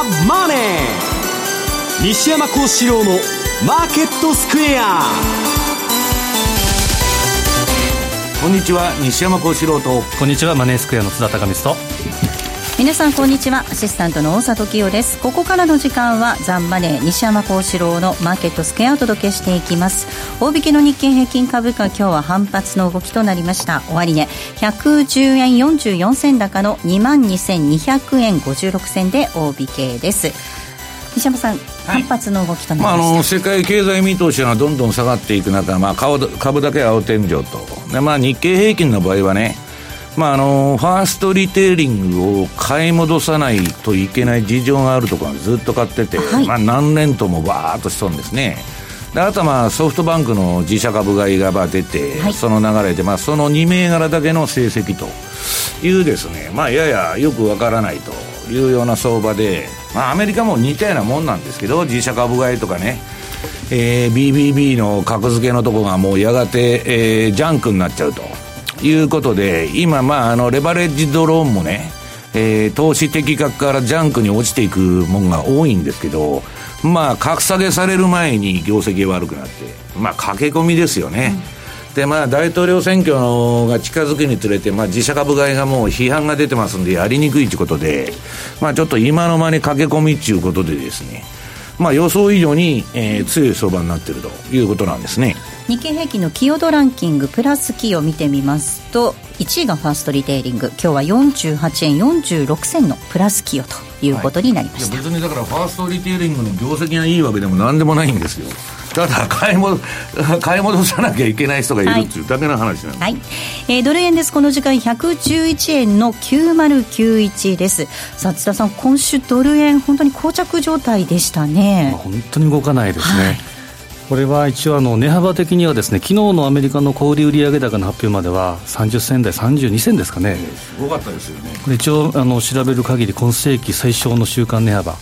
ザ・マネー」西山幸四郎の「マーケットスクエア」こんにちは西山幸四郎と。こんにちはマネースクエアの津田隆光と皆さんこんにちは。アシスタントの大里清です。ここからの時間はザンマネー西山幸四郎のマーケットスクエアをお届けしていきます。大引けの日経平均株価今日は反発の動きとなりました。終値、ね、110円44銭高の2万2200円56銭で大引けです。西山さん、反発の動きとなりました、まあ、あの世界経済見通しがどんどん下がっていく中、まあ、株だけ青天井と。で、まあ、日経平均の場合はねまあ、あのファーストリテイリングを買い戻さないといけない事情があるところずっと買ってて、はい、まあ、何年ともバーっとしそうですね。であとはまあソフトバンクの自社株買いが出て、はい、その流れで、まあ、その2銘柄だけの成績というですね、まあ、ややよくわからないというような相場で、まあ、アメリカも似たようなもんなんですけど自社株買いとかね、えー、BBB の格付けのとこがもうやがて、えー、ジャンクになっちゃうと。いうことで、今、まあ、あの、レバレッジドローンもね、えー、投資的額からジャンクに落ちていくもんが多いんですけど、まあ、格下げされる前に業績が悪くなって、まあ、駆け込みですよね。うん、で、まあ、大統領選挙が近づくにつれて、まあ、自社株買いがもう批判が出てますんで、やりにくいということで、まあ、ちょっと今の間に駆け込みっていうことでですね、まあ、予想以上に、えー、強い相場になっているということなんですね。日経平均の寄与度ランキングプラス寄与見てみますと1位がファーストリテイリング。今日は48円46銭のプラス寄与ということになりました、はい、別にだからファーストリテイリングの業績がいいわけでも何でもないんですよただ買い戻買い戻さなきゃいけない人がいるっていうだけの話なんで。す、はい、はい、えー、ドル円です。この時間111円の9091です。さあ津田さん今週ドル円本当に膠着状態でしたね。本当に動かないですね、はい。これは一応あの値幅的にはですね昨日のアメリカの小売売上高の発表までは30銭台32銭ですかね、すごかったですよね。これ一応あの調べる限り今世紀最小の週間値幅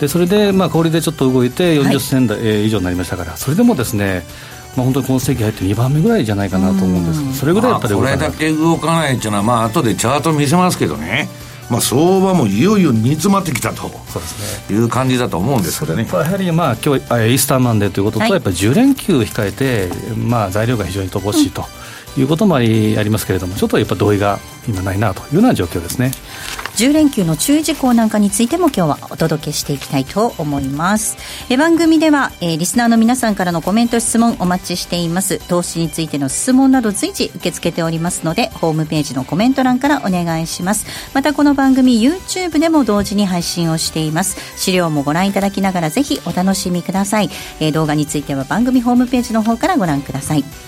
でそれでまあ小売でちょっと動いて40銭台、はい、以上になりましたからそれでもですねまあ、本当に今世紀入って2番目ぐらいじゃないかなと思うんです。それぐらいやっぱりこれだけ動かないっていうのはまあ後でチャート見せますけどね。まあ、相場もいよいよ煮詰まってきたと。そうです、ね、いう感じだと思うんですけどね。やはり、まあ、今日イースターマンデーということと、はい、やっぱり10連休控えて、まあ、材料が非常に乏しいと。いうこともありありますけれども、ちょっとやっぱ同意が今ないなというような状況ですね。10連休の注意事項なんかについても今日はお届けしていきたいと思います。え番組では、えー、リスナーの皆さんからのコメント質問お待ちしています。投資についての質問など随時受け付けておりますのでホームページのコメント欄からお願いします。またこの番組 YouTube でも同時に配信をしています。資料もご覧いただきながらぜひお楽しみください、えー、動画については番組ホームページの方からご覧ください。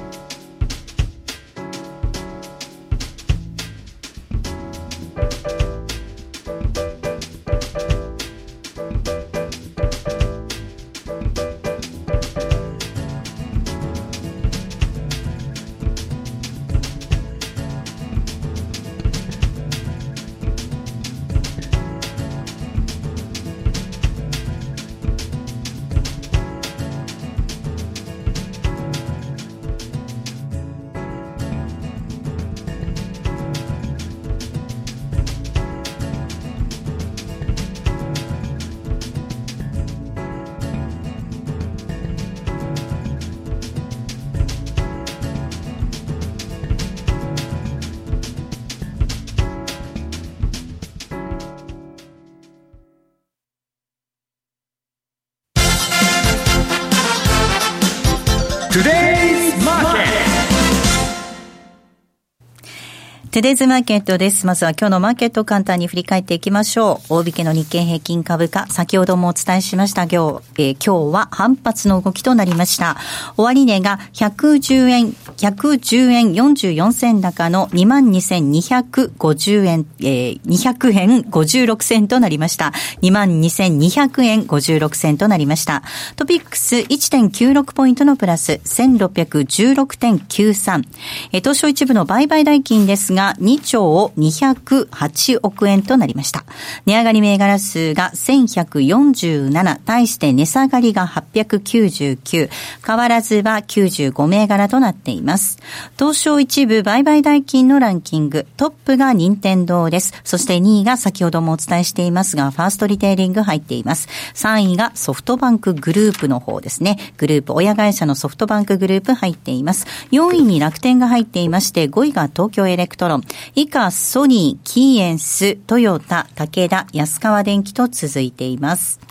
トゥデイズマーケットです。まずは今日のマーケットを簡単に振り返っていきましょう。大引けの日経平均株価、先ほどもお伝えしました今日、えー、今日は反発の動きとなりました。終値が110円、110円44銭高の22,250円、えー、200円56銭となりました。22,200円56銭となりました。トピックス1.96ポイントのプラス、1616.93。えー、東証一部の売買代金ですが、が2兆208億円となりました。値上がり銘柄数が1147、対して値下がりが899、変わらずは95銘柄となっています。東証一部売買代金のランキング、トップが任天堂です。そして2位が先ほどもお伝えしていますが、ファーストリテイリング入っています。3位がソフトバンクグループの方ですね。グループ、親会社のソフトバンクグループ入っています。4位に楽天が入っていまして、5位が東京エレクトロろ、以下ソニー、キーエンス、トヨタ、武田、安川電機と続いています。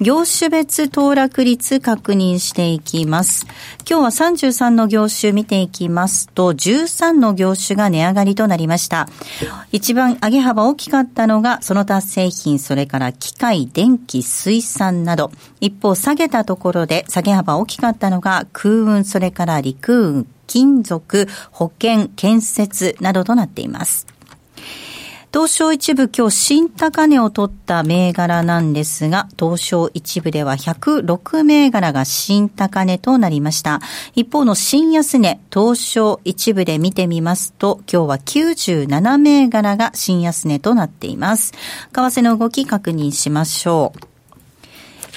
業種別騰落率確認していきます。今日は33の業種見ていきますと、13の業種が値上がりとなりました。一番上げ幅大きかったのが、その他製品、それから機械、電気、水産など。一方、下げたところで下げ幅大きかったのが、空運、それから陸運、金属、保険、建設などとなっています。東証一部今日新高値を取った銘柄なんですが、東証一部では106銘柄が新高値となりました。一方の新安値、東証一部で見てみますと、今日は97銘柄が新安値となっています。為替の動き確認しましょう。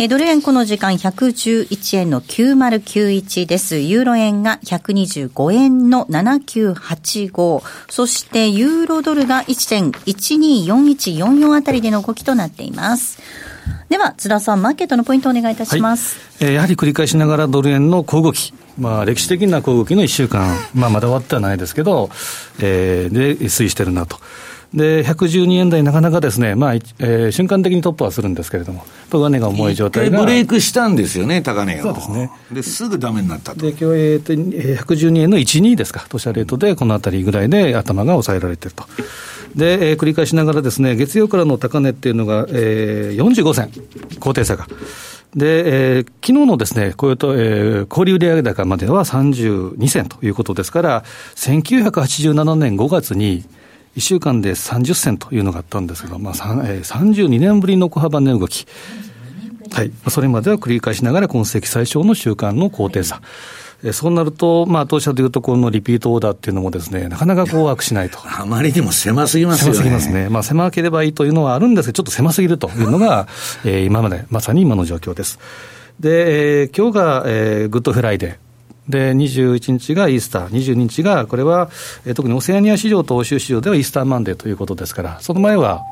えドル円この時間111円の9091です。ユーロ円が125円の7985。そしてユーロドルが1.124144あたりでの動きとなっています。では、津田さん、マーケットのポイントをお願いいたします。はい、えー、やはり繰り返しながらドル円の小動き。まあ、歴史的な小動きの1週間、まあ、まだ終わってはないですけど、えー、で、推移してるなと。で、112円台、なかなかですね、まあ、えー、瞬間的に突破はするんですけれども、上値が重い状態が。ブレイクしたんですよね、高値を。そうですね。で、すぐダメになったと。で、今日、えー、と、112円の12ですか、当社レートで、このあたりぐらいで頭が抑えられてると。で、えー、繰り返しながらですね、月曜からの高値っていうのが、えー、45銭、高低差が。で、えー、昨日のですね、こういうと、えー、小売売上高までは32銭ということですから、1987年5月に、1週間で30銭というのがあったんですけど、まあえー、32年ぶりの小幅値動き。はい。それまでは繰り返しながら今世紀最小の週間の高低差。えそうなると、まあ、当社でいうと、このリピートオーダーっていうのもですね、なかなかこう、ワークしないと。あまりにも狭すぎますよね。狭すぎますね。まあ、狭ければいいというのはあるんですけど、ちょっと狭すぎるというのが、えー、今まで、まさに今の状況です。で、えー、今日が、えー、 Good Friday。で、21日がイースター、22日が、これは、えー、特にオセアニア市場と欧州市場では Easter Monday ということですから、その前は、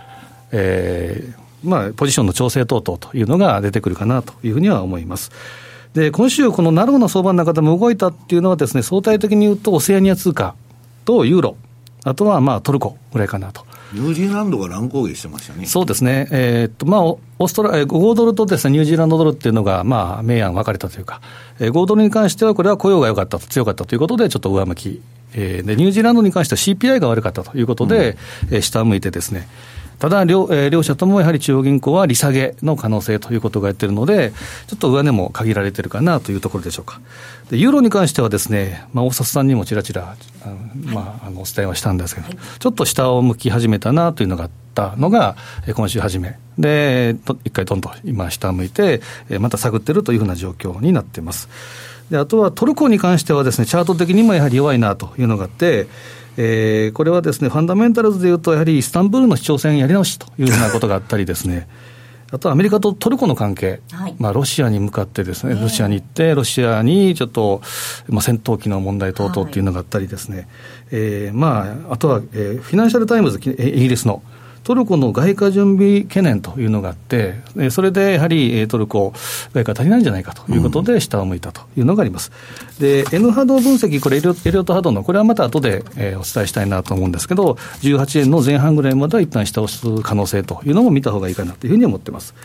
えー、まあ、ポジションの調整等々というのが出てくるかなというふうには思います。で、今週、このナローの相場の中でも動いたっていうのはですね、相対的に言うと、オセアニア通貨とユーロ、あとはまあトルコぐらいかなと。ニュージーランドが乱高下してましたね。そうですね。えー、っと、まあ、オーストラ、豪ドルとですね、ニュージーランドドルっていうのが、まあ、明暗分かれたというか、えー、5ドルに関しては、これは雇用が良かったと、強かったということで、ちょっと上向き。えー、で、ニュージーランドに関しては CPI が悪かったということで、うん、えー、下向いてですね、ただ両、えー、両者ともやはり中央銀行は利下げの可能性ということが言ってるので、ちょっと上値も限られてるかなというところでしょうか。でユーロに関してはですね、まあ、大札さんにもちらちら、まあ、あのお伝えはしたんですけど、はい、ちょっと下を向き始めたなというのがあったのが、今週初め。で、一回どんどん今下を向いて、また探ってるというふうな状況になっています。であとはトルコに関してはですね、チャート的にもやはり弱いなというのがあって、えー、これはですね、ファンダメンタルズでいうと、やはりイスタンブールの市長選やり直しというふうなことがあったりですね、あとアメリカとトルコの関係、はい、まあ、ロシアに向かってですね、ロシアに行って、ロシアにちょっと、まあ、戦闘機の問題等々っていうのがあったりですね、はい、えー、まあ、あとは、えー、フィナンシャル・タイムズ、イギリスの、トルコの外貨準備懸念というのがあって、それでやはりトルコ、外貨足りないんじゃないかということで、下を向いたというのがあります。で、N 波動分析、これエリオット波動の、これはまた後で、えー、お伝えしたいなと思うんですけど、18円の前半ぐらいまでは一旦下押す可能性というのも見たほうがいいかなというふうに思ってます。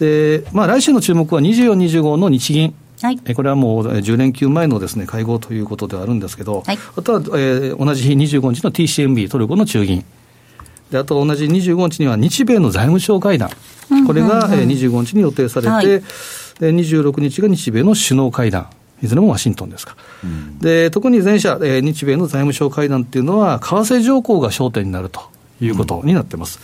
で、まあ、来週の注目は24、25の日銀。はい、これはもう10連休前のです、ね、会合ということではあるんですけど、はい、あとは、えー、同じ日25日の TCMB、トルコの中銀。であと同じ25日には日米の財務省会談、これが25日に予定されて、はい、で26日が日米の首脳会談。いずれもワシントンですか、うん、で特に前者、日米の財務省会談っていうのは、為替条項が焦点になるということになってます。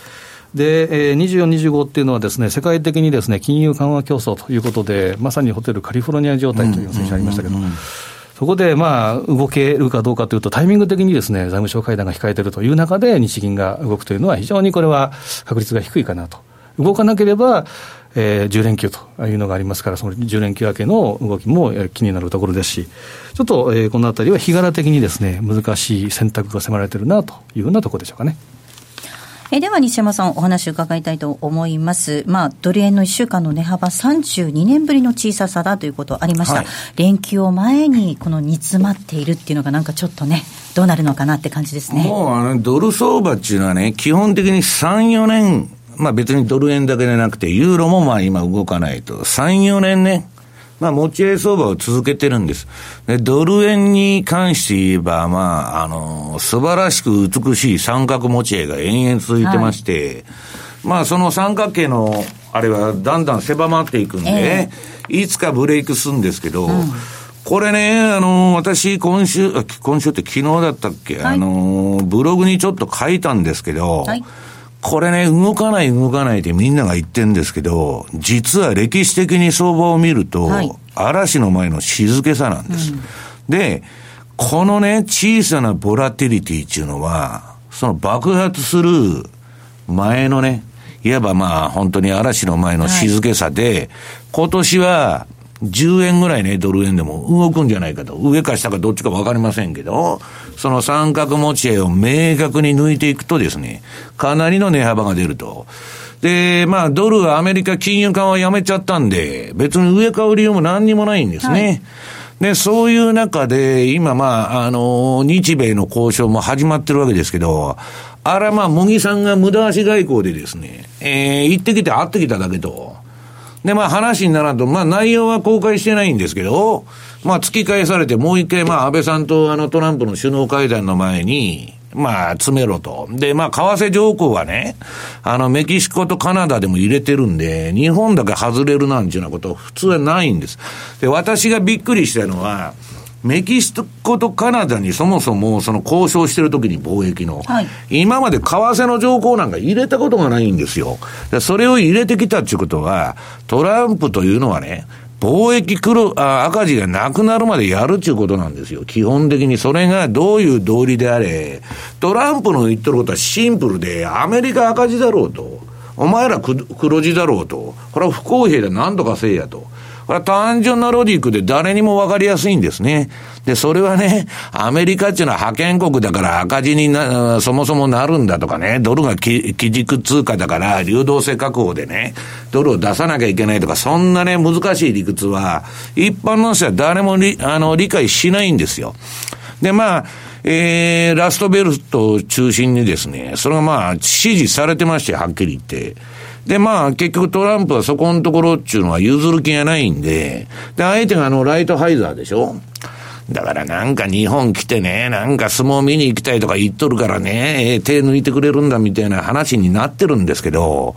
うん、で、24、25っていうのはですね、世界的にですね、金融緩和競争ということで、まさにホテルカリフォルニア状態というのが先週ありましたけど、そこでまあ動けるかどうかというと、タイミング的にですね財務省会談が控えているという中で、日銀が動くというのは、非常にこれは確率が低いかなと。動かなければ、えー、10連休というのがありますから、その10連休明けの動きも気になるところですし、ちょっと、えー、このあたりは日柄的にですね、難しい選択が迫られているなというようなところでしょうかね。えでは西山さん、お話伺いたいと思います、まあ、ドル円の1週間の値幅、32年ぶりの小ささだということありました、はい、連休を前にこの煮詰まっているっていうのが、なんかちょっとね、どうなるのかなって感じですね。もうあのドル相場っていうのはね、基本的に3、4年、まあ、別にドル円だけでなくて、ユーロもまあ今動かないと、3、4年ね、まあ、持ち合い相場を続けてるんです。で、ドル円に関して言えば、まあ、あの、素晴らしく美しい三角持ち合いが延々続いてまして、はい、まあ、その三角形の、あれはだんだん狭まっていくんで、えー、いつかブレイクするんですけど、うん。これね、あの、私、今週、今週って昨日だったっけ、はい、あの、ブログにちょっと書いたんですけど、はいこれね、動かない動かないってみんなが言ってるんですけど、実は歴史的に相場を見ると、はい、嵐の前の静けさなんです。うん、で、このね、小さなボラティリティっていうのは、その爆発する前のね、いわばまあ本当に嵐の前の静けさで、はい、今年は10円ぐらいね、ドル円でも動くんじゃないかと。上か下かどっちかわかりませんけど、その三角持ち合いを明確に抜いていくとですね、かなりの値幅が出ると。で、まあ、ドルはアメリカ金融緩和やめちゃったんで、別に上買う理由も何にもないんですね。はいで、そういう中で、今まあ、あの、日米の交渉も始まってるわけですけど、あらまあ、茂木さんが無駄足外交でですね、えー、行ってきて会ってきただけと。で、まあ話にならんと、まあ内容は公開してないんですけど、まあ突き返されてもう一回、まあ安倍さんとあのトランプの首脳会談の前に、まあ、詰めろと。で、まあ、為替条項はね、あの、メキシコとカナダでも入れてるんで、日本だけ外れるなんていうようなこと普通はないんです。で、私がびっくりしたのは、メキシコとカナダにそもそもその交渉してるときに貿易の、はい、今まで為替の条項なんか入れたことがないんですよ。それを入れてきたっていうことは、トランプというのはね、貿易黒あ赤字がなくなるまでやるっていうことなんですよ。基本的にそれがどういう道理であれ、トランプの言ってることはシンプルで、アメリカ赤字だろうと。お前ら黒字だろうと。これは不公平で何とかせいやと。これは単純なロジックで誰にもわかりやすいんですね。で、それはね、アメリカっていうのは派遣国だから赤字にな、そもそもなるんだとかね、ドルが基軸通貨だから流動性確保でね、ドルを出さなきゃいけないとか、そんなね、難しい理屈は、一般の人は誰もりあの理解しないんですよ。で、まあ、えー、ラストベルトを中心にですね、それがまあ、支持されてまして、はっきり言って。で、まあ、結局トランプはそこのところっていうのは譲る気がないんで、で、相手があの、ライトハイザーでしょだからなんか日本来てね、なんか相撲見に行きたいとか言っとるからね、手抜いてくれるんだみたいな話になってるんですけど、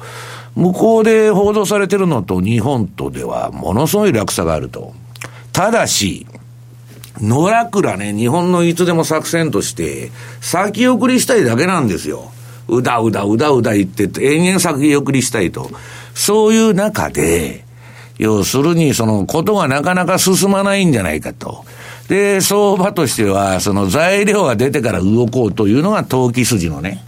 向こうで報道されてるのと日本とではものすごい落差があると。ただし、野良倉ね、日本のいつでも作戦として、先送りしたいだけなんですよ。うだうだうだうだ言ってて、延々先送りしたいと。そういう中で、要するにそのことがなかなか進まないんじゃないかと。で、相場としては、その材料が出てから動こうというのが投機筋のね、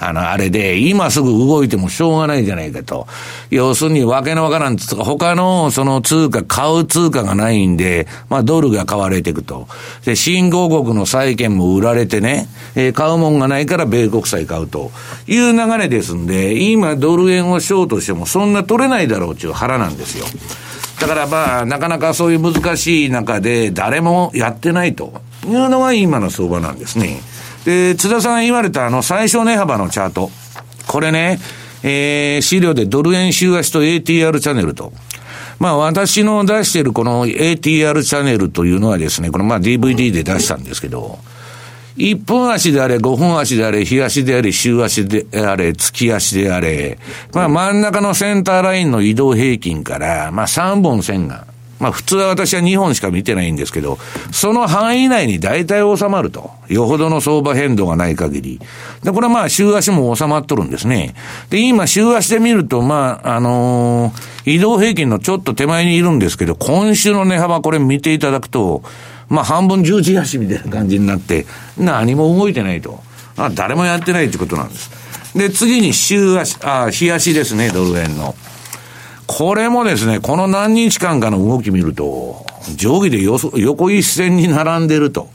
あの、あれで、今すぐ動いてもしょうがないじゃないかと。要するに、わけのわからんつか、他のその通貨、買う通貨がないんで、まあ、ドルが買われていくと。で、新興国の債券も売られてね、えー、買うもんがないから米国債買うという流れですんで、今ドル円をショートしてもそんな取れないだろうっていう腹なんですよ。だからまあ、なかなかそういう難しい中で誰もやってないというのが今の相場なんですね。で、津田さん言われたあの最小値幅のチャート。これね、えー、資料でドル円週足と ATR チャンネルと。まあ私の出しているこの ATR チャンネルというのはですね、このまあ DVD で出したんですけど、1分足であれ、5分足であれ、日足であれ、週足であれ、月足であれ、まあ真ん中のセンターラインの移動平均から、まあ3本線がまあ普通は私は2本しか見てないんですけど、その範囲内に大体収まると。よほどの相場変動がない限り。で、これはまあ週足も収まっとるんですね。で、今週足で見ると、まあ、あのー、移動平均のちょっと手前にいるんですけど、今週の値幅これ見ていただくと、まあ半分十字足みたいな感じになって、何も動いてないと。あ誰もやってないってことなんです。で、次に週足、あ、日足ですね、ドル円の。これもですね、この何日間かの動き見ると、上下で横一線に並んでると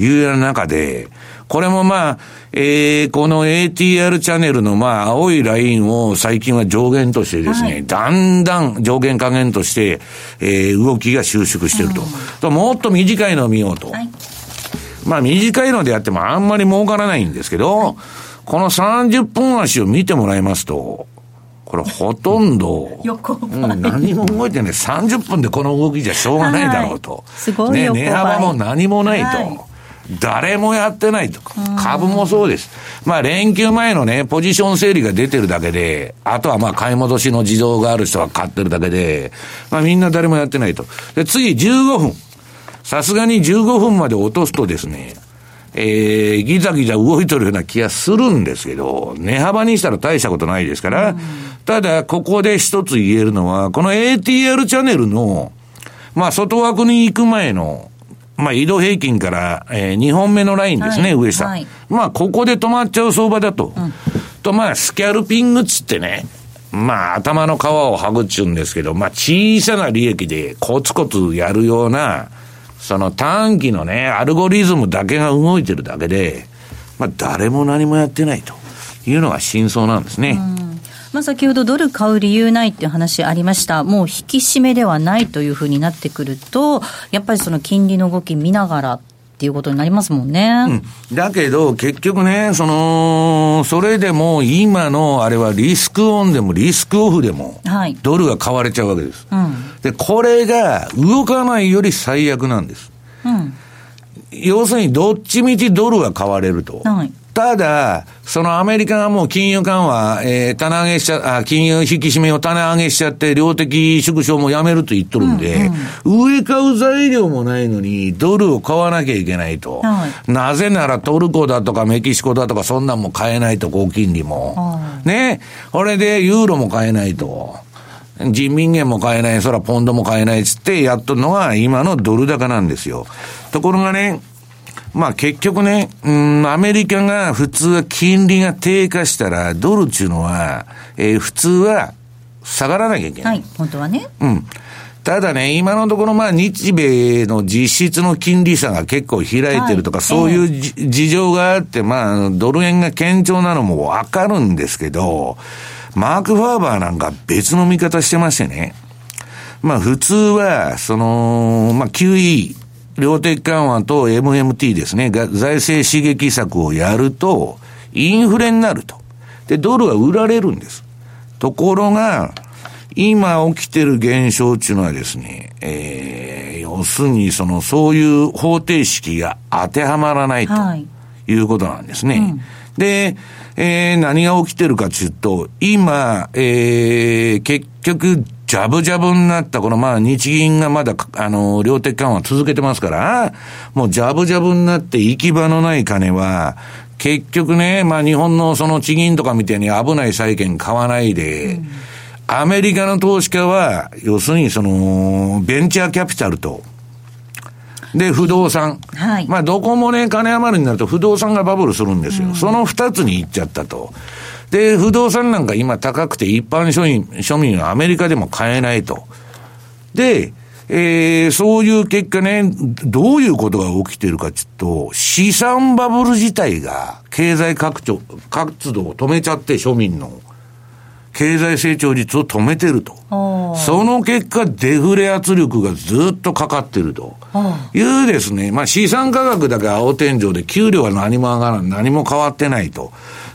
いうような中で、これもまあ、えー、この ATR チャンネルのまあ、青いラインを最近は上限としてですね、はい、だんだん上限加減として、えー、動きが収縮してると。ともっと短いのを見ようと。はい、まあ、短いのであってもあんまり儲からないんですけど、はい、この30分足を見てもらいますと、これほとんど、うん、何も動いてない。30分でこの動きじゃしょうがないだろうと。すごいね、値幅も何もないと。誰もやってないと。株もそうです。まあ連休前のね、ポジション整理が出てるだけで、あとはまあ買い戻しの事情がある人は買ってるだけで、まあみんな誰もやってないと。で、次15分。さすがに15分まで落とすとですね、えー、ギザギザ動いとるような気がするんですけど、値幅にしたら大したことないですから、ただ、ここで一つ言えるのは、この ATR チャンネルの、まあ、外枠に行く前の、まあ、移動平均から、えー、2本目のラインですね、はい、上下、はい。まあ、ここで止まっちゃう相場だと。うん、と、まあ、スキャルピングつってね、まあ、頭の皮を剥ぐっちゅうんですけど、まあ、小さな利益でコツコツやるような、その短期のね、アルゴリズムだけが動いてるだけで、まあ、誰も何もやってないと。いうのが真相なんですね。まあ、先ほどドル買う理由ないっていう話ありました、もう引き締めではないというふうになってくると、やっぱりその金利の動き見ながらっていうことになりますもんね。うん、だけど、結局ね、その、それでも今のあれはリスクオンでもリスクオフでも、ドルが買われちゃうわけです。うん、で、これが動かないより最悪なんです。うん、要するに、どっちみちドルが買われると。はいただ、そのアメリカがもう金融緩和、えー、棚上げしちゃ、あ、金融引き締めを棚上げしちゃって、量的縮小もやめると言っとるんで、うんうん、上買う材料もないのに、ドルを買わなきゃいけないと。はい、なぜならトルコだとかメキシコだとか、そんなんも買えないと、高金利も。はい、ね。これでユーロも買えないと。人民元も買えない、そらポンドも買えないっつってやっとるのが今のドル高なんですよ。ところがね、まあ結局ね、うん、アメリカが普通は金利が低下したら、ドルっていうのは、えー、普通は下がらなきゃいけない。はい、本当はね。うん。ただね、今のところ、まあ、日米の実質の金利差が結構開いてるとか、はい、そういう、えー、事情があって、まあ、ドル円が堅調なのもわかるんですけど、マーク・ファーバーなんか別の見方してましてね。まあ、普通は、その、まあ、QE、量的緩和と MMT ですね、財政刺激策をやると、インフレになると。で、ドルは売られるんです。ところが、今起きてる現象っていうのはですね、えー、要するにその、そういう方程式が当てはまらないということなんですね。はいうん、で、えー、何が起きてるかというと、今、えー、結局、ジャブジャブになった、このまあ日銀がまだ、あの、量的緩和続けてますから、もうジャブジャブになって行き場のない金は、結局ね、まあ日本のその地銀とかみたいに危ない債券買わないで、うん、アメリカの投資家は、要するにその、ベンチャーキャピタルと、で、不動産。はい。まあ、どこもね、金余りになると不動産がバブルするんですよ。うん、その二つに行っちゃったと。で、不動産なんか今高くて一般庶民、庶民はアメリカでも買えないと。で、えー、そういう結果ね、どういうことが起きてるかちょっと、資産バブル自体が経済拡張、活動を止めちゃって庶民の。経済成長率を止めてると。その結果、デフレ圧力がずっとかかってると。いうですね、まあ資産価格だけ青天井で給料は何も上がらない、何も変わってないと。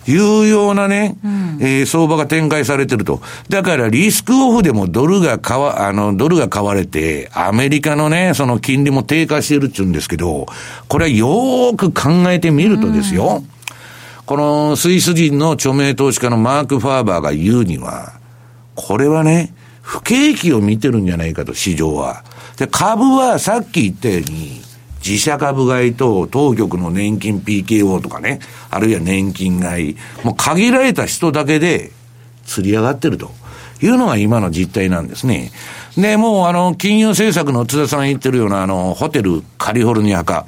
いうようなね、うん、えー、相場が展開されてると。だからリスクオフでもドルが買わ、あの、ドルが買われて、アメリカのね、その金利も低下してるって言うんですけど、これはよーく考えてみるとですよ、うん、このスイス人の著名投資家のマーク・ファーバーが言うには、これはね、不景気を見てるんじゃないかと、市場は。で、株はさっき言ったように、自社株買いと当局の年金 PKO とかね、あるいは年金買い、もう限られた人だけで釣り上がってるというのが今の実態なんですね。で、もうあの、金融政策の津田さん言ってるようなあの、ホテルカリフォルニア化。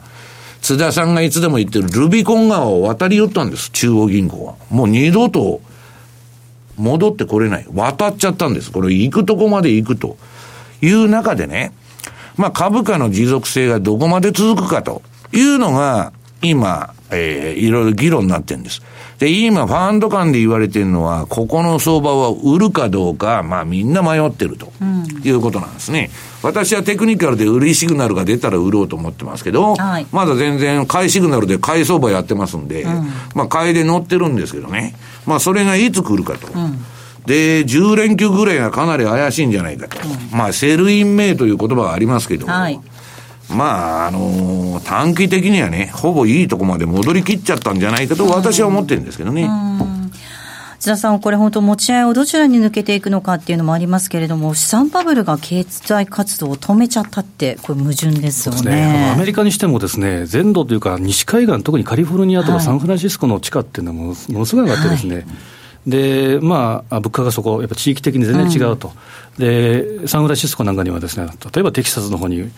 津田さんがいつでも言ってるルビコン川を渡り寄ったんです、中央銀行は。もう二度と戻ってこれない。渡っちゃったんです。これ行くとこまで行くという中でね、まあ株価の持続性がどこまで続くかというのが、今、えー、いろいろ議論になってるんです。で、今、ファンド間で言われてるのは、ここの相場は売るかどうか、まあみんな迷ってると、いうことなんですね。私はテクニカルで売りシグナルが出たら売ろうと思ってますけど、はい、まだ全然買いシグナルで買い相場やってますんで、うん、まあ買いで乗ってるんですけどね。まあそれがいつ来るかと。うんで、10連休ぐらいがかなり怪しいんじゃないかと。うん、まあ、 Sell in May という言葉がありますけど、はい、まあ、あのー、短期的にはね、ほぼいいとこまで戻りきっちゃったんじゃないかと私は思ってるんですけどね。津田さん、これ本当持ち合いをどちらに抜けていくのかっていうのもありますけれども、資産バブルが経済活動を止めちゃったって、これ矛盾ですよね。ね。アメリカにしてもですね、全土というか西海岸、特にカリフォルニアとかサンフランシスコの地価っていうのはものすごい上がってですね、はいで、まあ、物価がそこ、やっぱ地域的に全然違うと、うん、で、サンフランシスコなんかにはですね、例えばテキサスの方に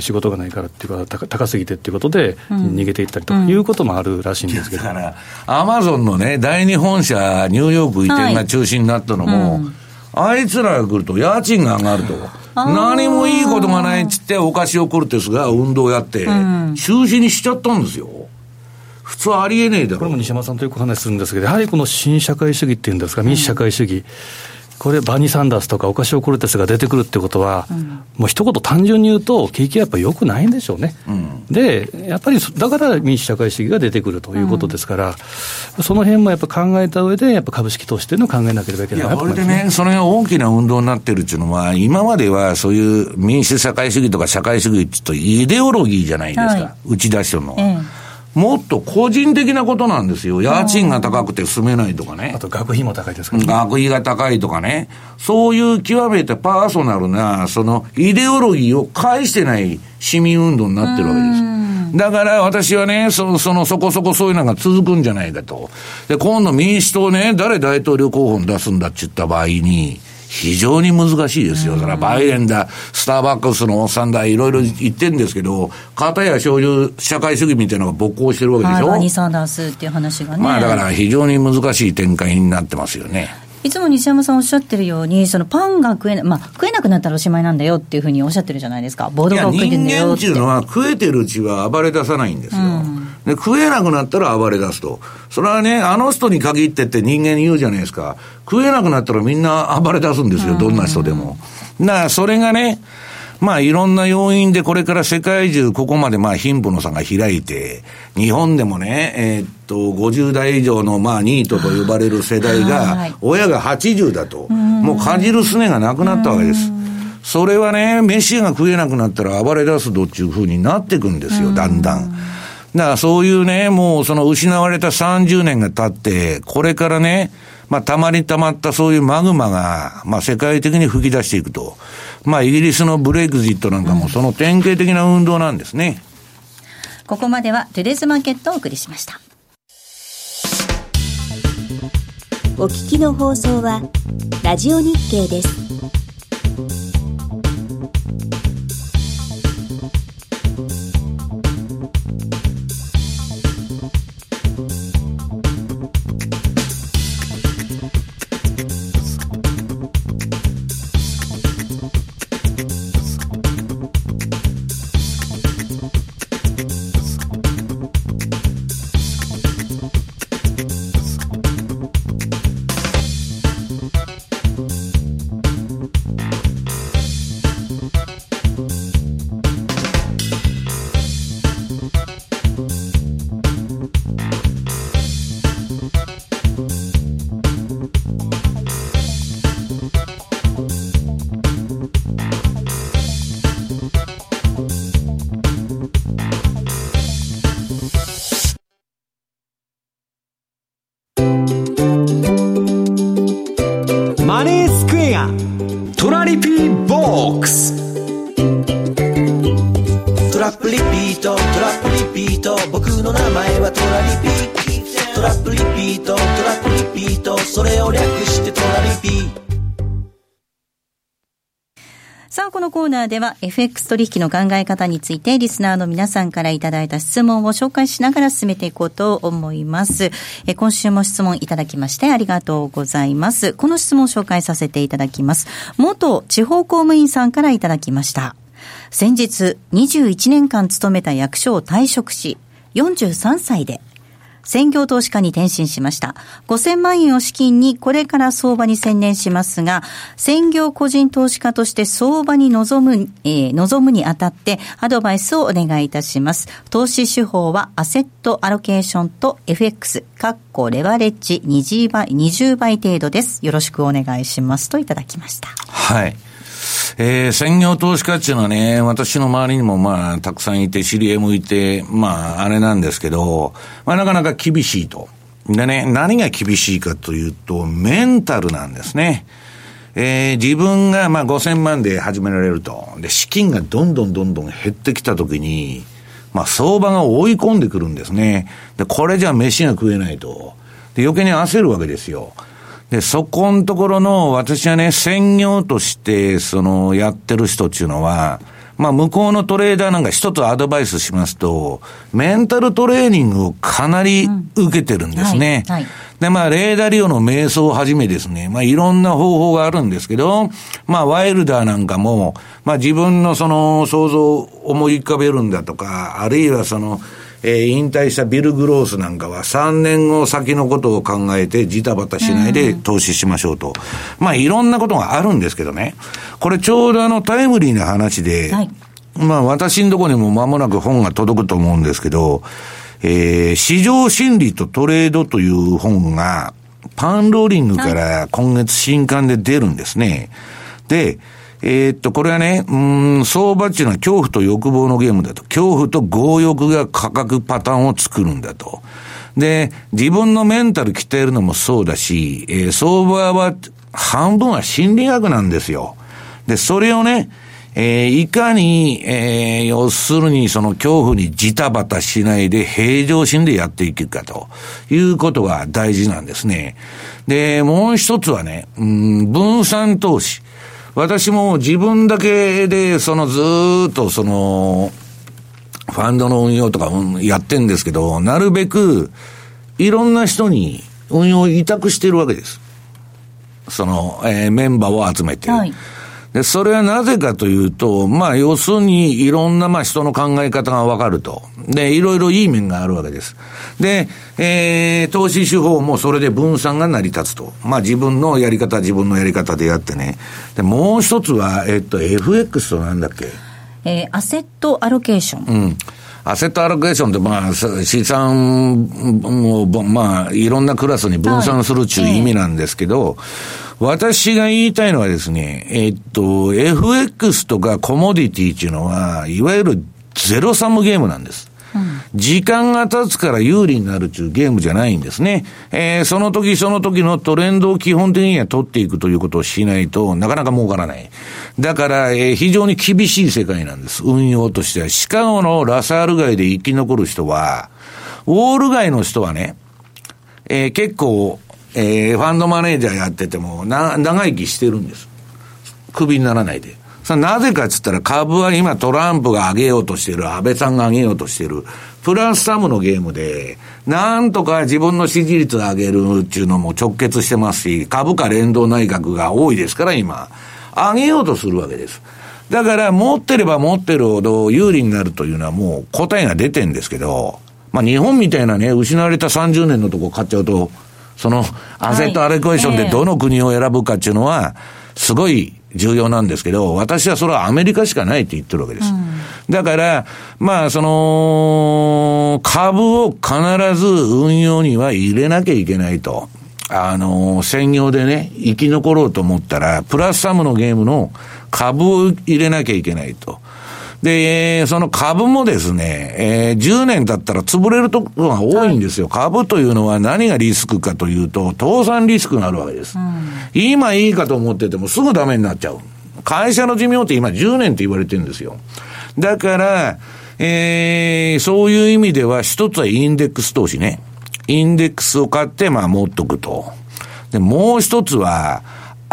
仕事がないからっていうか、高すぎてっていうことで、逃げていったりということもあるらしいんですけど、だから、アマゾンのね、第二本社、ニューヨーク移転が中心になったのも、はいうん、あいつらが来ると家賃が上がると。何もいいことがないっつって、お菓子をコルテスが運動やって、中止にしちゃったんですよ。普通ありえねえだろ。これも西山さんとよく話するんですけど、やはりこの新社会主義っていうんですか、民主社会主義、これ、バニー・サンダースとかオカシオ・コルテスが出てくるってことは、うん、もう一言単純に言うと、景気はやっぱりよくないんでしょうね、うん、で、やっぱりだから民主社会主義が出てくるということですから、うん、その辺もやっぱ考えた上で、やっぱ株式投資というのを考えなければいけないこれでね、それが大きな運動になってるっていうのは、今まではそういう民主社会主義とか社会主義って言うと、イデオロギーじゃないですか、はい、打ち出しのは。もっと個人的なことなんですよ。家賃が高くて住めないとかね。あと学費も高いですから、ね、学費が高いとかね。そういう極めてパーソナルな、そのイデオロギーを返してない市民運動になってるわけです。だから私はね、そそのそこそこそういうのが続くんじゃないかと。で、今度民主党ね、誰大統領候補に出すんだって言った場合に、非常に難しいですよ。それはバイデンだ、スターバックスのおっさんだ、いろいろ言ってるんですけど、片や少女社会主義みたいなのが勃興してるわけでしょ？バニー・サンダースっていう話がね。まあだから非常に難しい展開になってますよね。いつも西山さんおっしゃってるように、そのパンが食えな,、まあ、食えなくなったらおしまいなんだよっていうふうにおっしゃってるじゃないですか、ボードが食えてんだよって。人間っていうのは、食えてるうちは暴れ出さないんですよ、うん、で。食えなくなったら暴れ出すと。それはね、あの人に限ってって人間に言うじゃないですか。食えなくなったらみんな暴れ出すんですよ、どんな人でも。だからそれがね、まあいろんな要因でこれから世界中ここまでまあ貧富の差が開いて、日本でもね、えー、っと、50代以上のまあニートと呼ばれる世代が、親が80だと、もうかじるすねがなくなったわけです。それはね、飯が食えなくなったら暴れ出すどっちゅうふうになっていくんですよ、だんだん。だからそういうね、もうその失われた30年が経って、これからね、まあ、たまりたまったそういうマグマが、まあ、世界的に吹き出していくと。まあ、イギリスのブレグジットなんかもその典型的な運動なんですね。ここまではトゥデズマーケットをお送りしました。お聞きの放送は、ラジオ日経です。コーナーでは FX 取引の考え方についてリスナーの皆さんからいただいた質問を紹介しながら進めていこうと思います。え今週も質問いただきましてありがとうございます。この質問を紹介させていただきます。元地方公務員さんからいただきました。先日21年間勤めた役所を退職し、43歳で専業投資家に転身しました。5000万円を資金にこれから相場に専念しますが、専業個人投資家として相場に臨む、えー、望むにあたってアドバイスをお願いいたします。投資手法はアセットアロケーションと FX、かっこレバレッジ20倍、20倍程度です。よろしくお願いしますといただきました。はい。えー、専業投資家っていうのはね、私の周りにもまあ、たくさんいて、知り合いもいて、まあ、あれなんですけど、まあ、なかなか厳しいと。でね、何が厳しいかというと、メンタルなんですね。えー、自分がまあ5000万で始められると。で、資金がどんどんどんどん減ってきたときに、まあ相場が追い込んでくるんですね。で、これじゃ飯が食えないと。で、余計に焦るわけですよ。で、そこのところの、私はね、専業として、その、やってる人っていうのは、まあ、向こうのトレーダーなんか一つアドバイスしますと、メンタルトレーニングをかなり受けてるんですね。うんはい。はい、で、まあ、レーダー利用の瞑想をはじめですね、まあ、いろんな方法があるんですけど、まあ、ワイルダーなんかも、まあ、自分のその想像を思い浮かべるんだとか、あるいはその、えー、引退したビル・グロースなんかは3年後先のことを考えてジタバタしないで投資しましょうと。まあいろんなことがあるんですけどね。これちょうどあのタイムリーな話で、はい、まあ私のところにも間もなく本が届くと思うんですけど、えー、市場心理とトレードという本が、パンローリングから今月新刊で出るんですね。で、えー、っと、これはね、うん、相場っていうのは恐怖と欲望のゲームだと。恐怖と強欲が価格パターンを作るんだと。で、自分のメンタル鍛えるのもそうだし、えー、相場は半分は心理学なんですよ。で、それをね、えー、いかに、えー、要するにその恐怖にジタバタしないで平常心でやっていくかということが大事なんですね。で、もう一つはね、うん、分散投資。私も自分だけで、そのずっとその、ファンドの運用とかやってんですけど、なるべく、いろんな人に運用を委託してるわけです。その、えー、メンバーを集めて。はい。で、それはなぜかというと、まあ、要するに、いろんな、まあ、人の考え方がわかると。で、いろいろいい面があるわけです。で、えー、投資手法もそれで分散が成り立つと。まあ、自分のやり方、自分のやり方でやってね。で、もう一つは、えっと、FX となんだっけ？えー、アセットアロケーション。うん。アセットアロケーションって、まあ、資産を、まあ、いろんなクラスに分散するっていう意味なんですけど、はいえー私が言いたいのはですね、えっと、FX とかコモディティっていうのは、いわゆるゼロサムゲームなんです。時間が経つから有利になるっていうゲームじゃないんですね。えー、その時その時のトレンドを基本的には取っていくということをしないとなかなか儲からない。だから、えー、非常に厳しい世界なんです。運用としては。シカゴのラサール街で生き残る人は、ウォール街の人はね、えー、結構えー、ファンドマネージャーやってても、な、長生きしてるんです。クビにならないで。それなぜかっつったら株は今トランプが上げようとしてる、安倍さんが上げようとしてる、プラスサムのゲームで、なんとか自分の支持率を上げるっていうのも直結してますし、株価連動内閣が多いですから今、上げようとするわけです。だから持ってれば持ってるほど有利になるというのはもう答えが出てんですけど、まあ日本みたいなね、失われた30年のとこ買っちゃうと、そのアセットアレクエーションでどの国を選ぶかっていうのは、すごい重要なんですけど、私はそれはアメリカしかないって言ってるわけです。うん、だから、まあ、その、株を必ず運用には入れなきゃいけないと。あの、専業でね、生き残ろうと思ったら、プラスサムのゲームの株を入れなきゃいけないと。で、その株もですね、えー、10年経ったら潰れるところが多いんですよ、はい、株というのは何がリスクかというと、倒産リスクがあるわけです。うん、今いいかと思っててもすぐダメになっちゃう。会社の寿命って今10年って言われてるんですよ。だから、えー、そういう意味では一つはインデックス投資ね。インデックスを買って、まあ持っとくと。で、もう一つは、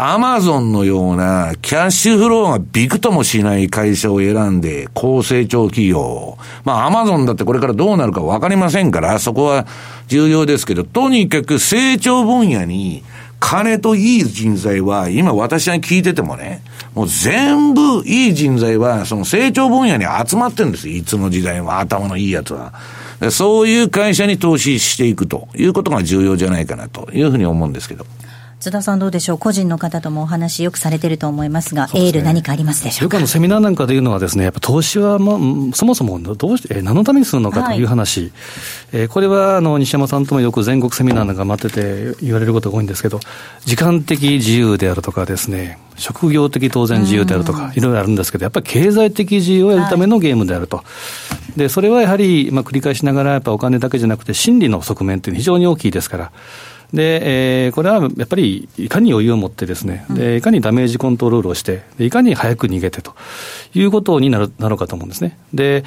アマゾンのようなキャッシュフローがびくともしない会社を選んで、高成長企業。まあアマゾンだってこれからどうなるかわかりませんから、そこは重要ですけど、とにかく成長分野に金といい人材は、今私が聞いててもね、もう全部いい人材は、その成長分野に集まってるんですいつの時代も頭のいいやつは。そういう会社に投資していくということが重要じゃないかなというふうに思うんですけど。津田さんどうでしょう？個人の方ともお話よくされてると思いますが、すね、エール何かありますでしょうか？よくセミナーなんかでいうのはですね、やっぱ投資はもう、そもそもどうして、何のためにするのかという話、はい、えー、これはあの西山さんともよく全国セミナーなんか待ってて言われることが多いんですけど、時間的自由であるとかですね、職業的当然自由であるとか、いろいろあるんですけど、やっぱり経済的自由を得るためのゲームであると。はい、で、それはやはり、まあ、繰り返しながら、やっぱお金だけじゃなくて、心理の側面っていうのは非常に大きいですから、で、えー、これはやっぱりいかに余裕を持ってですね、でいかにダメージコントロールをして、いかに早く逃げてということになるなろうかと思うんですね。で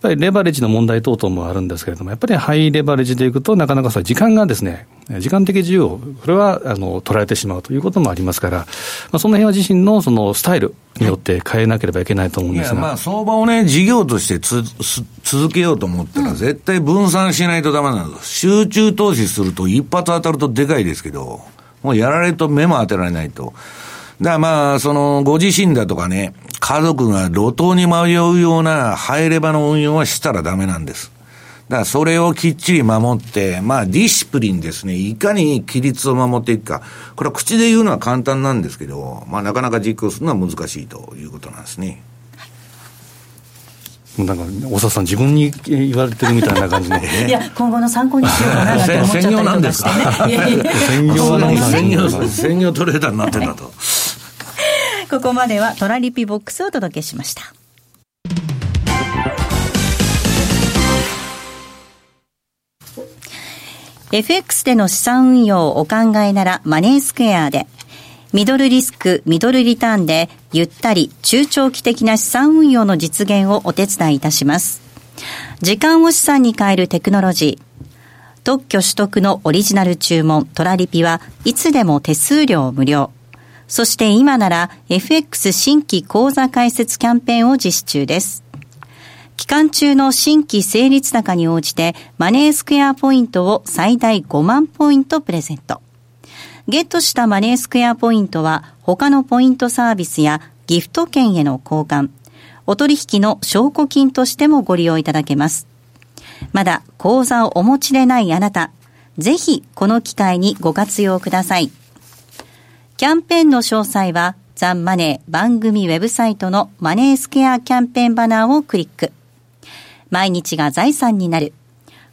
ぱりレバレッジの問題等々もあるんですけれども、やっぱりハイレバレッジでいくと、なかなかそ時間がですね、時間的自由を、これはあの取られてしまうということもありますから、まあ、その辺は自身のそのスタイルによって変えなければいけないと思うんですが、まあ、相場をね、事業としてつ続けようと思ったら、絶対分散しないとだめなんです、集中投資すると、一発当たるとでかいですけど、もうやられると目も当てられないと。だからまあ、その、ご自身だとかね、家族が路頭に迷うようなハイレバの運用はしたらダメなんです。だからそれをきっちり守って、まあディシプリンですね。いかに規律を守っていくか。これは口で言うのは簡単なんですけど、まあなかなか実行するのは難しいということなんですね。なんか、大沢さん、自分に言われてるみたいな感じで、ね、いや、今後の参考にしようかなって思っちゃったりとかしてね。専業なんですか？専業トレーダーになってんだと。ここまではトラリピボックスをお届けしました。FX での資産運用をお考えならマネースクエアで、ミドルリスク、ミドルリターンで、ゆったり、中長期的な資産運用の実現をお手伝いいたします。時間を資産に変えるテクノロジー。特許取得のオリジナル注文、トラリピはいつでも手数料無料。そして今なら FX 新規口座開設キャンペーンを実施中です。期間中の新規成立高に応じてマネースクエアポイントを最大5万ポイントプレゼント。ゲットしたマネースクエアポイントは他のポイントサービスやギフト券への交換、お取引の証拠金としてもご利用いただけます。まだ口座をお持ちでないあなた、ぜひこの機会にご活用ください。キャンペーンの詳細はザンマネー番組ウェブサイトのマネースクエアキャンペーンバナーをクリック。毎日が財産になる。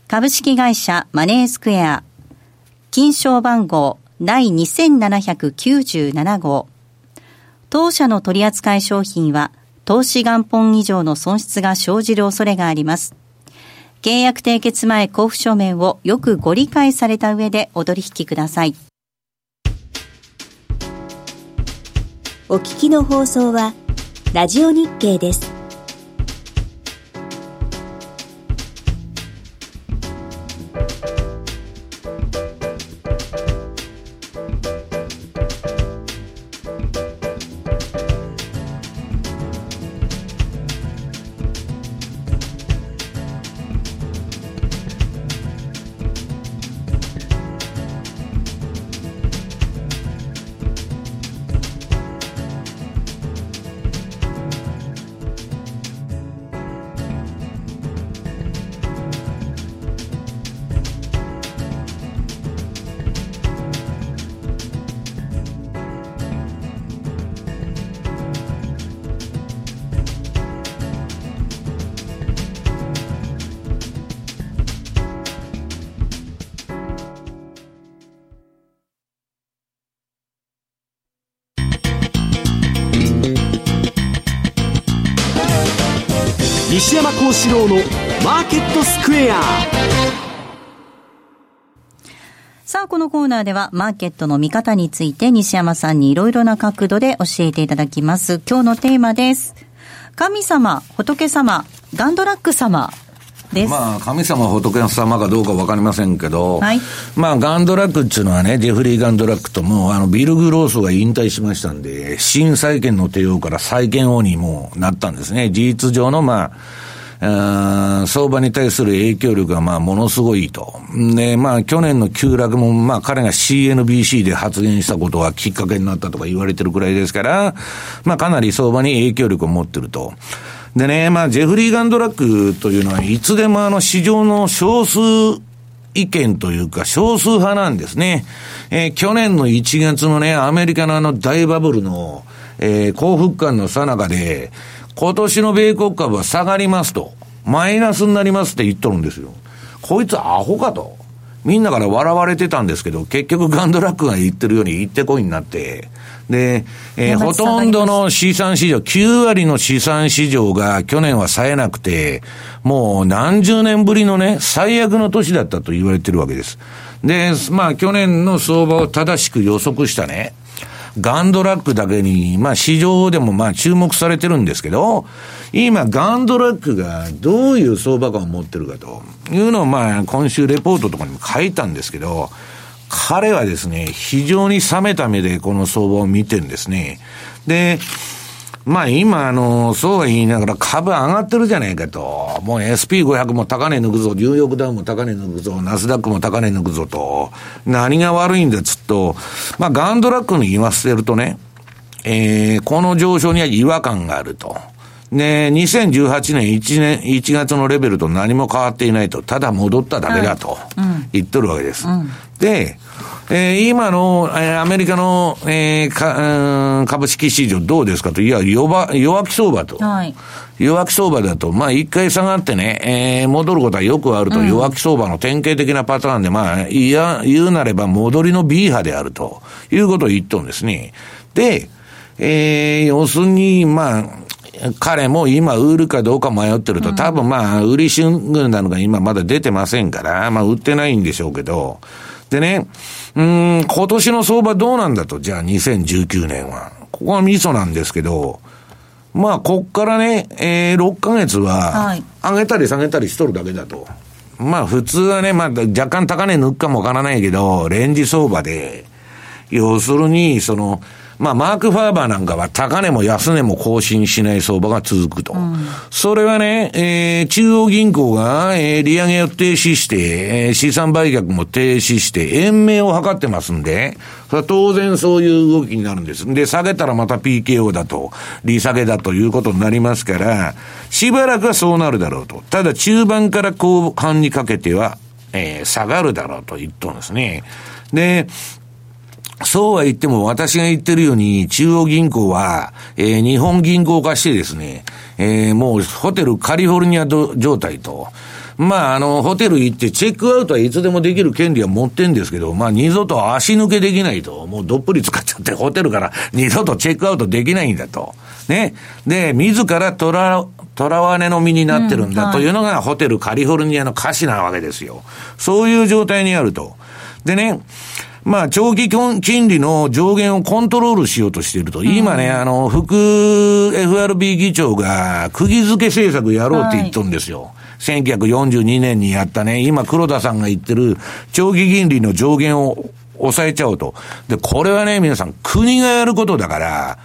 株式会社マネースクエア。金賞番号第2797号。当社の取扱い商品は、投資元本以上の損失が生じる恐れがあります。契約締結前交付書面をよくご理解された上でお取引ください。お聞きの放送は、ラジオ日経です。西山幸四郎のマーケットスクエアさあ、このコーナーでは、マーケットの見方について、西山さんにいろいろな角度で教えていただきます。今日のテーマです。神様、仏様、ガンドラック様。です。まあ、神様仏様かどうかわかりませんけど、はいまあ、ガンドラックっていうのはね、ジェフリー・ガンドラックともう、あの、ビル・グロースが引退しましたんで、新債権の帝王から債権王にもなったんですね。事実上の、まあ、相場に対する影響力がまあものすごいと。で、まあ去年の急落もまあ彼が CNBC で発言したことがきっかけになったとか言われてるくらいですから、まあかなり相場に影響力を持ってると。でね、まあジェフリー・ガンドラックというのはいつでもあの市場の少数意見というか少数派なんですね。えー去年の1月のね、アメリカのあの大バブルの、えー幸福感の最中で、今年の米国株は下がりますと、マイナスになりますって言っとるんですよ。こいつアホかと。みんなから笑われてたんですけど、結局ガンドラックが言ってるように言ってこいになって、で、えーほとんどの資産市場、9割の資産市場が去年は冴えなくて、もう何十年ぶりのね、最悪の年だったと言われてるわけです。で、まあ去年の相場を正しく予測したね、ガンドラックだけに、まあ市場でもまあ注目されてるんですけど、今ガンドラックがどういう相場感を持ってるかというのをまあ今週レポートとかにも書いたんですけど、彼はですね、非常に冷めた目でこの相場を見てるんですね。で、まあ今、あの、そうは言いながら株上がってるじゃないかと。もう SP500 も高値抜くぞ、ニューヨークダウンも高値抜くぞ、ナスダックも高値抜くぞと。何が悪いんだっつっと、まあガンドラックに言わせるとね、えー、この上昇には違和感があると。で、2018年1年、1月のレベルと何も変わっていないと。ただ戻っただけだと。言っとるわけです。で、えー今の、えーアメリカの、えーかうん株式市場どうですかと。いや、弱、弱気相場と。はい。弱気相場だと、まあ一回下がってね、えー戻ることはよくあると、弱気相場の典型的なパターンで、まあ、いや、言うなれば戻りの B 波であるということを言っとるんですね。で、えー要するに、まあ、彼も今売るかどうか迷ってると、多分まあ、売り春軍なのが今まだ出てませんから、まあ、売ってないんでしょうけど、でね、うーん、今年の相場どうなんだと、じゃあ2019年は。ここはミソなんですけど、まあ、こっからね、えー、6ヶ月は、はい。上げたり下げたりしとるだけだと。まあ、普通はね、まあ、若干高値抜くかもわからないけど、レンジ相場で、要するに、その、まあ、マーク・ファーバーなんかは高値も安値も更新しない相場が続くと。それはね、えー、中央銀行が、えー、利上げを停止して、えー資産売却も停止して、延命を図ってますんで、それは当然そういう動きになるんです。で、下げたらまた PKO だと、利下げだということになりますから、しばらくはそうなるだろうと。ただ、中盤から後半にかけては、えー下がるだろうと言っとるんですね。で、そうは言っても私が言ってるように中央銀行は、えー日本銀行化してですね、えーもうホテルカリフォルニア状態と、まあ、あの、ホテル行ってチェックアウトはいつでもできる権利は持ってんですけど、まあ、二度と足抜けできないと。もうどっぷり使っちゃって、ホテルから二度とチェックアウトできないんだと。ね。で、自らとら、とらわれの身になってるんだというのが、ホテルカリフォルニアの歌詞なわけですよ。そういう状態にあると。でね、まあ、長期金利の上限をコントロールしようとしていると。今ね、あの、副 FRB 議長が釘付け政策やろうって言っとるんですよ。1942年にやったね、今黒田さんが言ってる長期金利の上限を抑えちゃおうと。で、これはね、皆さん、国がやることだから、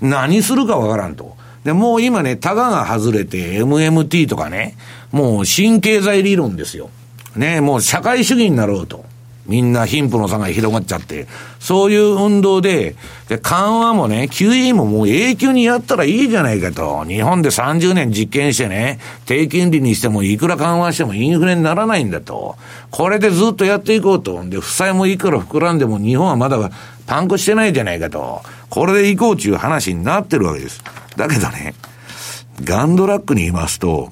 何するかわからんと。で、もう今ね、タガが外れて MMT とかね、もう新経済理論ですよ。ね、もう社会主義になろうと。みんな貧富の差が広がっちゃって、そういう運動で、で緩和もね、QE ももう永久にやったらいいじゃないかと。日本で30年実験してね、低金利にしてもいくら緩和してもインフレにならないんだと。これでずっとやっていこうと。で、負債もいくら膨らんでも日本はまだパンクしてないじゃないかと。これでいこうという話になってるわけです。だけどね、ガンドラックにいますと、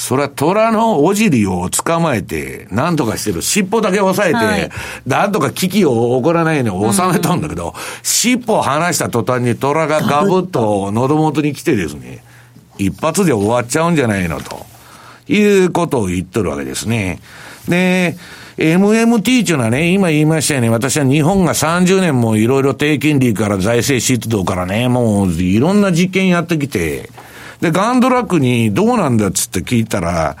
それは虎のおじりを捕まえて、なんとかしてる。尻尾だけ押さえて、はいなんとか危機を起こらないように収めたんだけど、尻尾を離した途端に虎がガブッと喉元に来てですね、一発で終わっちゃうんじゃないのと、いうことを言っとるわけですね。で、MMT っていうのはね、今言いましたよね、私は日本が30年もいろいろ低金利から財政出動からね、もういろんな実験やってきて、で、ガンドラックにどうなんだっつって聞いたら、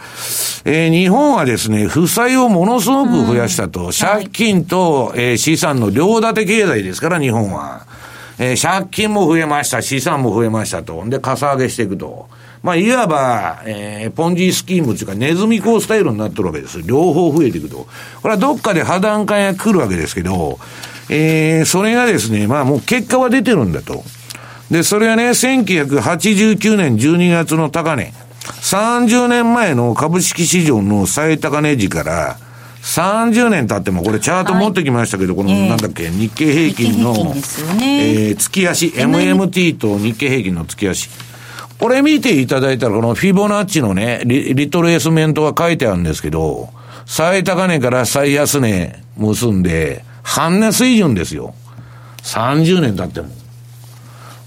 えー、日本はですね、負債をものすごく増やしたと。借金と、えー、資産の両立て経済ですから、日本は。えー、借金も増えました、資産も増えましたと。で、かさ上げしていくと。まあ、いわば、えー、ポンジースキームというか、ネズミ講スタイルになってるわけです。両方増えていくと。これはどっかで破談会が来るわけですけど、えー、それがですね、まあもう結果は出てるんだと。で、それはね、1989年12月の高値。30年前の株式市場の最高値時から、30年経っても、これチャート持ってきましたけど、はい、この、なんだっけ、日経平均の、ね、えー、月足、MMT と日経平均の月足。これ見ていただいたら、このフィボナッチのね、リリトレースメントが書いてあるんですけど、最高値から最安値結んで、半値水準ですよ。30年経っても。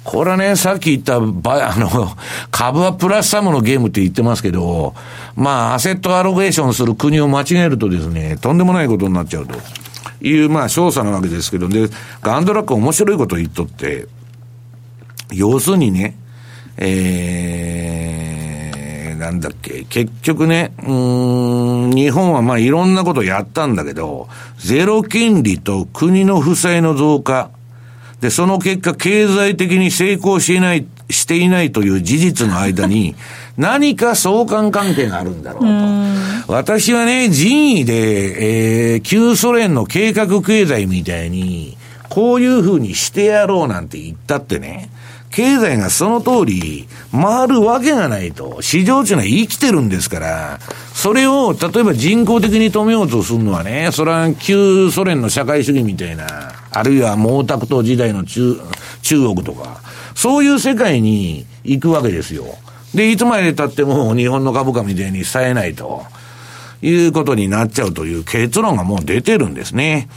これはね、さっき言った、ば、あの、株はプラスサムのゲームって言ってますけど、まあ、アセットアロゲーションする国を間違えるとですね、とんでもないことになっちゃうと。いう、まあ、調査なわけですけど、で、ガンドラック面白いこと言っとって、要するにね、えー、なんだっけ、結局ね、うん、日本はまあいろんなことやったんだけど、ゼロ金利と国の負債の増加、で、その結果、経済的に成功していない、していないという事実の間に、何か相関関係があるんだろうと。私はね、人為で、えー、旧ソ連の計画経済みたいに、こういうふうにしてやろうなんて言ったってね、経済がその通り回るわけがないと。市場っていうのは生きてるんですから、それを例えば人工的に止めようとするのはね、それは旧ソ連の社会主義みたいな、あるいは毛沢東時代の中、中国とか、そういう世界に行くわけですよ。で、いつまで経っても日本の株価みたいに冴えないということになっちゃうという結論がもう出てるんですね。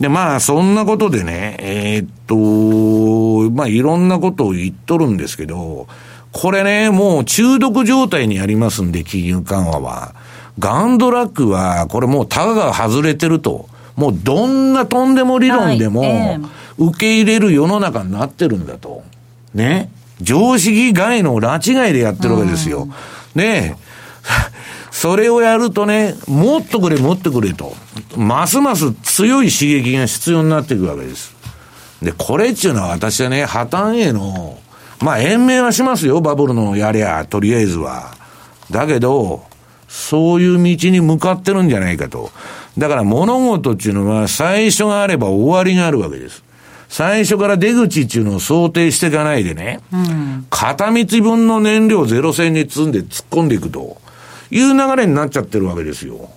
で、まあ、そんなことでね、えー、っと、まあ、いろんなことを言っとるんですけど、これね、もう中毒状態にありますんで、金融緩和は。ガンドラックは、これもうタガが外れてると。もうどんなとんでも理論でも、受け入れる世の中になってるんだと。ね。常識外の拉致外でやってるわけですよ。ね それをやるとね、もっとくれ、もっとくれと。ますます強い刺激が必要になっていくわけです。で、これっていうのは私はね、破綻への、まあ延命はしますよ、バブルのやりゃ、とりあえずは。だけど、そういう道に向かってるんじゃないかと。だから物事っていうのは最初があれば終わりがあるわけです。最初から出口っていうのを想定していかないでね、うん、片道分の燃料ゼロ線に積んで突っ込んでいくと。いう流れになっちゃってるわけですよ。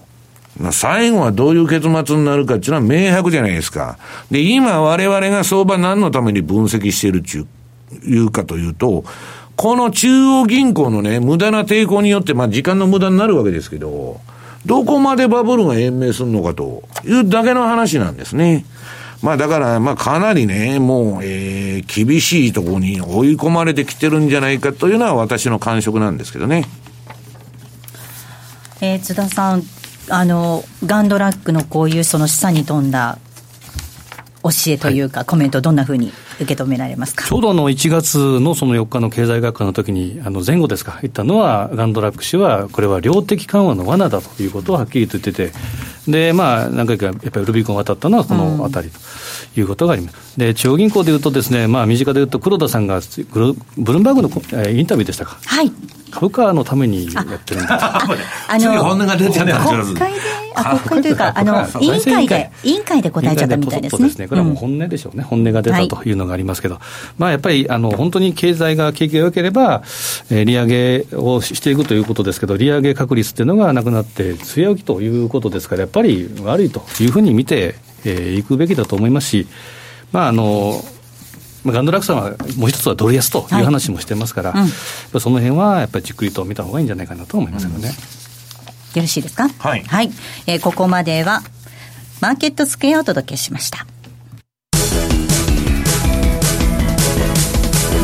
まあ、最後はどういう結末になるかっていうのは明白じゃないですか。で、今我々が相場何のために分析しているっていうかというと、この中央銀行のね、無駄な抵抗によって、まあ時間の無駄になるわけですけど、どこまでバブルが延命するのかというだけの話なんですね。まあだから、まあかなりね、もう、えー、厳しいところに追い込まれてきてるんじゃないかというのは私の感触なんですけどね。えー、津田さんあのガンドラックのこういうその示唆に富んだ教えというか、はい、コメントどんなふうに受け止められますか？ちょうどあの1月のその4日の経済学科の時に、あの前後ですか、言ったのは、ガンドラック氏は、これは量的緩和の罠だということをはっきりと言ってて、で、まあ、何回かやっぱりルビコン渡ったのはこのあたりということがあります。で、中央銀行でいうとですね、まあ、身近でいうと黒田さんがブルームバーグのインタビューでしたか？はい。株価のためにやってるんだ。あの、本音が出ちゃった国会で、あ、国会というか、あの、委員会で、委員会で答えちゃったみたいですね。ですね。これはもう本音でしょうね。本音が出たというのがありますけど、まあやっぱり、あの、本当に経済が、景気が良ければ、えー、利上げをしていくということですけど、利上げ確率っていうのがなくなって、強気ということですから、やっぱり悪いというふうに見てい、えー、くべきだと思いますし、まああの、ガンドラックさんはもう一つはドル安という話もしてますから、はいうん、その辺はやっぱりじっくりと見た方がいいんじゃないかなと思いますけどね。うん、よろしいですか？はい。はい。えー、ここまでは、マーケットスクエアをお届けしました。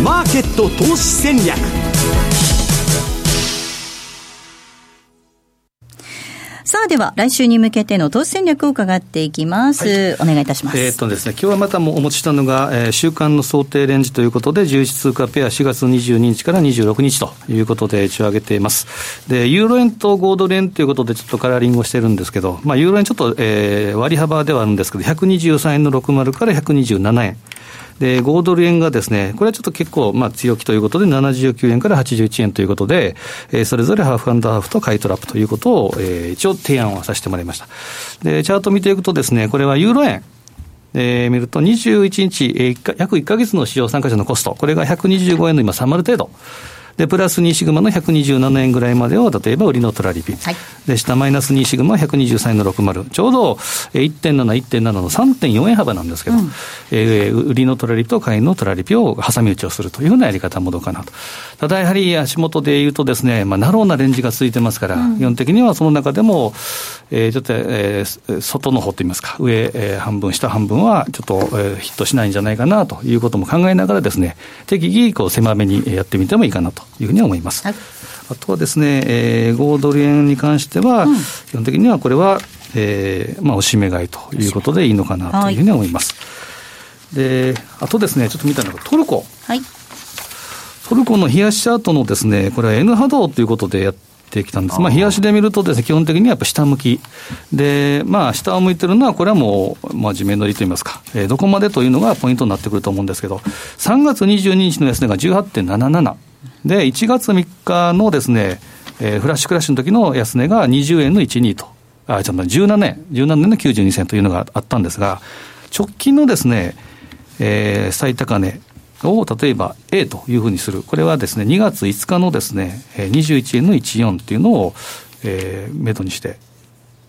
マーケット投資戦略さあでは来週に向けての投資戦略を伺っていきます、はい、お願いいたします。えー、っとですね今日はまたもお持ちしたのが、えー、週間の想定レンジということで11通貨ペア4月22日から26日ということで一応上げています。でユーロ円と5ドル円ということでちょっとカラーリングをしてるんですけど、まあ、ユーロ円ちょっと、えー、割幅ではあるんですけど123円の60から127円で、5ドル円がですね、これはちょっと結構、まあ、強気ということで、79円から81円ということで、えー、それぞれハーフハーフと買いトラップということを、えー、一応提案をさせてもらいました。で、チャート見ていくとですね、これはユーロ円。えー、見ると21日、えー、約1か月の市場参加者のコスト、これが125円の今3丸程度。で、プラス2シグマの127円ぐらいまでを、例えば売りのトラリピ。はい、で、下マイナス2シグマは123円の60。ちょうど1.7、1.7の3.4円幅なんですけど、うん、えー、売りのトラリピと買いのトラリピを挟み撃ちをするというようなやり方もどうかなと。ただやはり足元で言うとですね、まあ、ナローなレンジが続いてますから、うん、基本的にはその中でも、えー、ちょっと、えー、外の方といいますか、上、えー、半分、下半分はちょっと、えー、ヒットしないんじゃないかなということも考えながらですね、適宜こう狭めにやってみてもいいかなというふうに思います。はい、あとはですね、えー、5ドル円に関しては、うん、基本的にはこれは、えー、まあ、おしめ買いということでいいのかなというふうに思います。はい、で、あとですね、ちょっと見たのがトルコ。はい。トルコの冷やしチャートのですね、これは N 波動ということでやってきたんです。まあ、冷やしで見るとですね、基本的にはやっぱ下向き。で、まあ、下を向いてるのは、これはもう、まあ、地面乗りといいますか、えー、どこまでというのがポイントになってくると思うんですけど、3月22日の安値が18.77。で、1月3日のですね、えー、フラッシュクラッシュの時の安値が20円の12と。あ、ちょっと17年、17年の92銭というのがあったんですが、直近のですね、えー、最高値、を例えば A というふうにする、これはですね、2月5日のですね、21円の14っていうのを、えー、目処にして、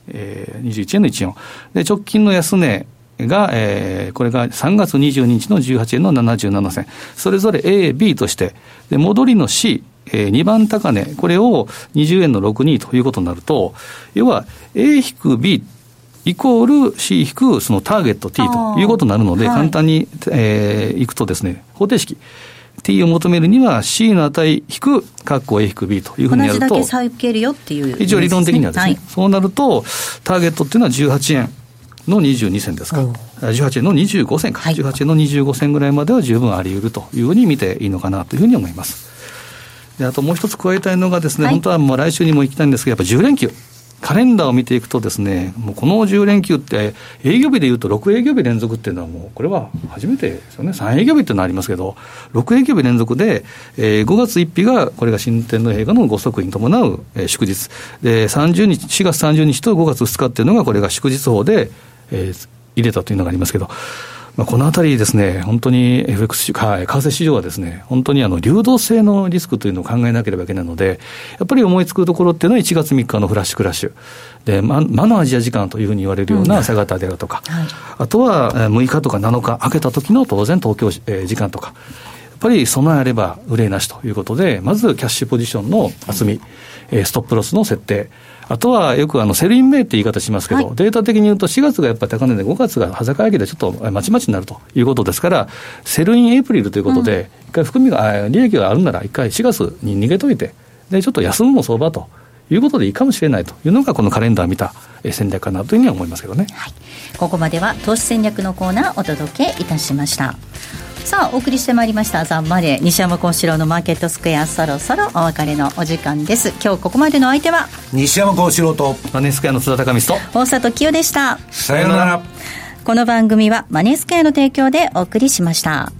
えー、21円の14。で、直近の安値が、えー、これが3月22日の18円の77銭。それぞれ A、B として、で、戻りの C、えー、2番高値、これを20円の62ということになると、要は A-B イコール C 引くそのターゲット T ということになるので、簡単に、えー、いくとですね、方程式。T を求めるには C の値引く、括弧 A 引く B というふうにやると。同じだけけるよっていう、ね、一応理論的にはですね、はい、そうなると、ターゲットっていうのは18円。の22銭ですか、18円の25銭か、はい、18円の25銭ぐらいまでは十分あり得るというふうに見ていいのかなというふうに思います。であともう一つ加えたいのがですね、はい、本当はもう来週にも行きたいんですけど、やっぱ10連休。カレンダーを見ていくとですね、もうこの10連休って、営業日でいうと6営業日連続っていうのはもう、これは初めてですよね。3営業日っていうのはありますけど、6営業日連続で、えー、5月1日が、これが新天皇陛下のご即位に伴う、えー、祝日。で、30日、4月30日と5月2日っていうのが、これが祝日法で、えー、入れたというのがありますけど、まあ、このあたりですね、本当に FX、はい、為替市場はですね、本当にあの流動性のリスクというのを考えなければいけないので、やっぱり思いつくところっていうのは1月3日のフラッシュクラッシュ。で、魔のアジア時間というふうに言われるような朝方であるとか、うんはい、あとは6日とか7日、明けた時の当然東京、えー、時間とか、やっぱり備えあれば憂いなしということで、まずキャッシュポジションの厚み、えー、ストップロスの設定、あとはよくあの Sell in May って言い方しますけど、はい、データ的に言うと4月がやっぱり高値で5月が裸上げでちょっとまちまちになるということですから、 Sell in April ということで、一回含みが、利益があるなら一回4月に逃げといて、で、ちょっと休むも相場と。いうことでいいかもしれないというのがこのカレンダー見た戦略かなというふうには思いますけどね、はい、ここまでは投資戦略のコーナーお届けいたしましたさあお送りしてまいりましたザンマネー西山幸四郎のマーケットスクエアそろそろお別れのお時間です。今日ここまでの相手は西山幸四郎とマネースクエアの津田隆光と大里清でした。さようなら。この番組はマネースクエアの提供でお送りしました